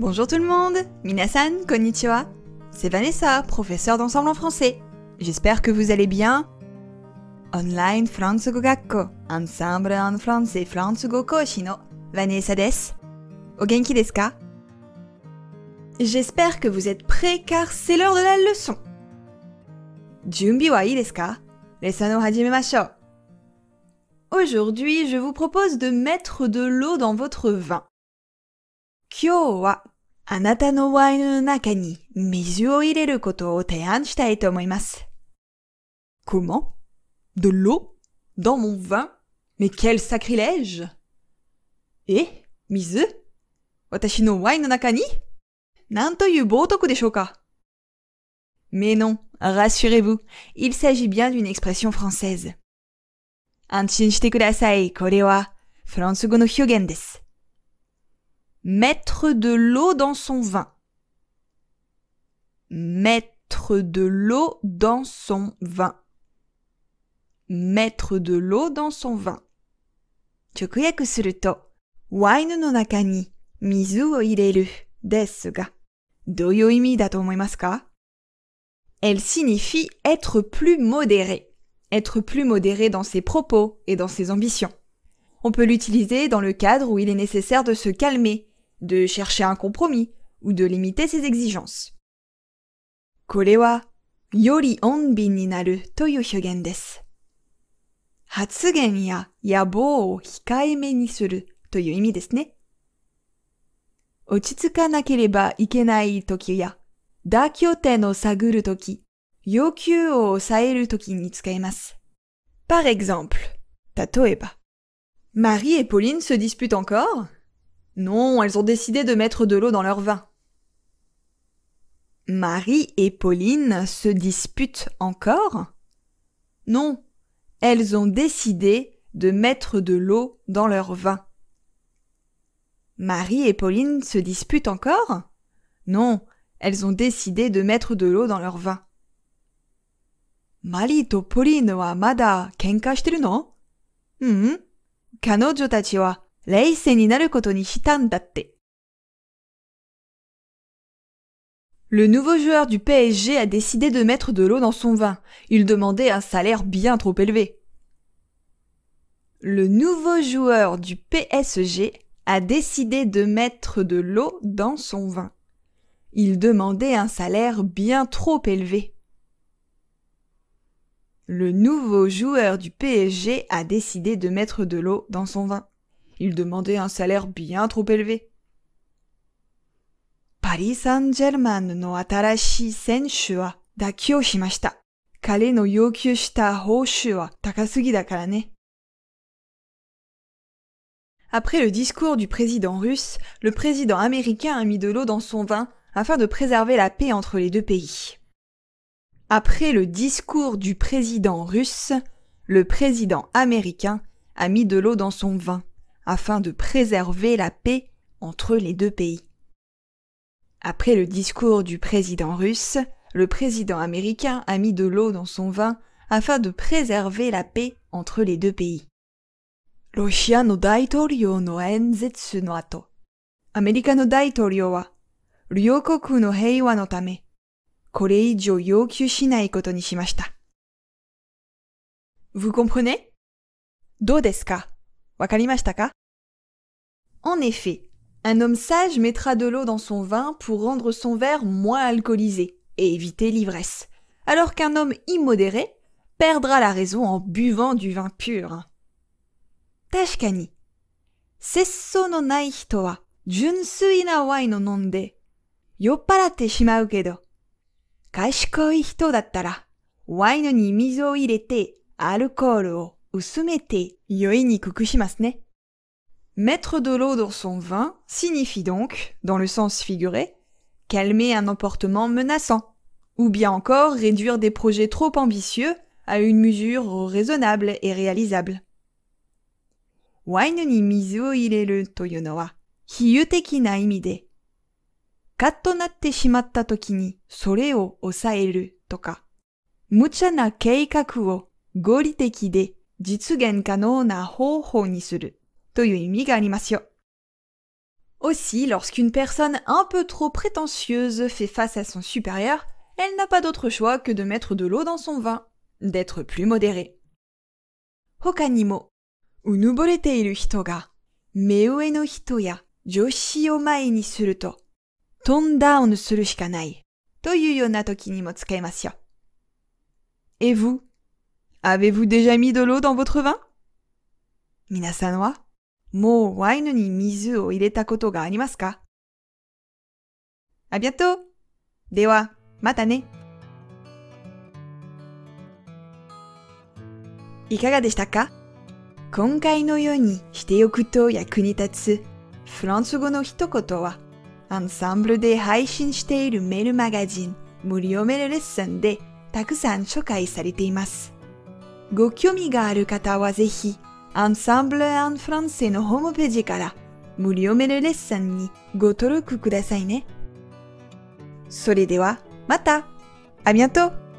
Bonjour tout le monde Minasan, konnichiwa C'est Vanessa, professeure d'ensemble en français. J'espère que vous allez bien. Online Fransugo Gakko, ensemble en français Fransugo Koshi no Vanessa desu. O genki desu ka? J'espère que vous êtes prêts car c'est l'heure de la leçon. Junbi wa ii desu. Aujourd'hui, je vous propose de mettre de l'eau dans votre vin. Kyo wa anata no wainu no naka ni mizu o ireru koto o teian shitai to omoimasu. Comment? De l'eau? Dans mon vin? Mais quel sacrilège! Eh Mizu? Watashi no wainu no naka ni? Nan toyu botoku deshou ka Mais non, rassurez-vous, il s'agit bien d'une expression française. Anshin shite kudasai, kore wa fransugo no hyogen desu. Mettre de l'eau dans son vin. Mettre de l'eau dans son vin. Mettre de l'eau dans son vin. 直訳すると、ワインの中に水を入れるですが、どういう意味だと思いますか Elle signifie être plus modéré. Être plus modéré dans ses propos et dans ses ambitions. On peut l'utiliser dans le cadre où il est nécessaire de se calmer, de chercher un compromis ou de limiter ses exigences. これは、より穏便になるという表現です。発言や野望を控えめにするという意味ですね。落ち着かなければいけない時や、妥協点を探る時、要求を抑える時に使います。Par exemple, 例えば、Marie et Pauline se disputent encore non, elles ont décidé de mettre de l'eau dans leur vin. Marie et Pauline se disputent encore? Non, elles ont décidé de mettre de l'eau dans leur vin. Marie et Pauline se disputent encore? Non, elles ont décidé de mettre de l'eau dans leur vin. Marie Pauline 冷静になることにしたんだって。Le nouveau joueur du PSG a décidé de mettre de l'eau dans son vin. Il demandait un salaire bien trop élevé. Le nouveau joueur du PSG a décidé de mettre de l'eau dans son vin. Il demandait un salaire bien trop élevé. Le nouveau joueur du PSG a décidé de mettre de l'eau dans son vin. Il demandait un salaire bien trop élevé. Paris Saint-Germain no atarashi senshu wa dakyo shimashita. Kare no shita takasugi ne. Après le discours du président russe, le président américain a mis de l'eau dans son vin afin de préserver la paix entre les deux pays. Après le discours du président russe, le président américain a mis de l'eau dans son vin afin de préserver la paix entre les deux pays. Après le discours du président russe, le président américain a mis de l'eau dans son vin afin de préserver la paix entre les deux pays. Vous comprenez? En effet, un homme sage mettra de l'eau dans son vin pour rendre son verre moins alcoolisé et éviter l'ivresse, alors qu'un homme immodéré perdra la raison en buvant du vin pur. Tashkani. Sesso no nai hito wa junsui na wain o nonde yopparate shimau kedo kaishikoi hito dattara wain ni mizu o irete alcool o usumete yoi ni kukushimasu ne? Mettre de l'eau dans son vin signifie donc, dans le sens figuré, calmer un emportement menaçant, ou bien encore réduire des projets trop ambitieux à une mesure raisonnable et réalisable. Wainu ni mizu ireru toyu no wa hiyuteki na imi de katto natte shimatta toki ni sore o osaeru toka. Mucha na keikaku wo goriteki de jitsugen kano na hoho ni suru. とか、無茶な計画を合理的で実現可能な方法にするという意味がありますよ。 Aussi, lorsqu'une personne un peu trop prétentieuse fait face à son supérieur, elle n'a pas d'autre choix que de mettre de l'eau dans son vin, d'être plus modérée. Hokanimo, unuborete iru hito ga, meue no hito ya joshi o mae ni suru to, ton down suru shika nai, toyu yona toki ni mo tsukaimasu yo. Et vous Avez-vous déjà mis de l'eau dans votre vin Minasan wa mou wainu ni mizu o ireta koto ga arimasu ka À bientôt Dewa, mata ne いかがでしたか？今回のようにしておくと役に立つフランス語の一言はアンサンブルで配信しているメールマガジン無料メールレッスンでたくさん紹介されています。ご興味がある方はぜひ Ensemble en français no homepeji kara. Muriomeru lesson ni go toroku kudasai ne. それでは、またありがとう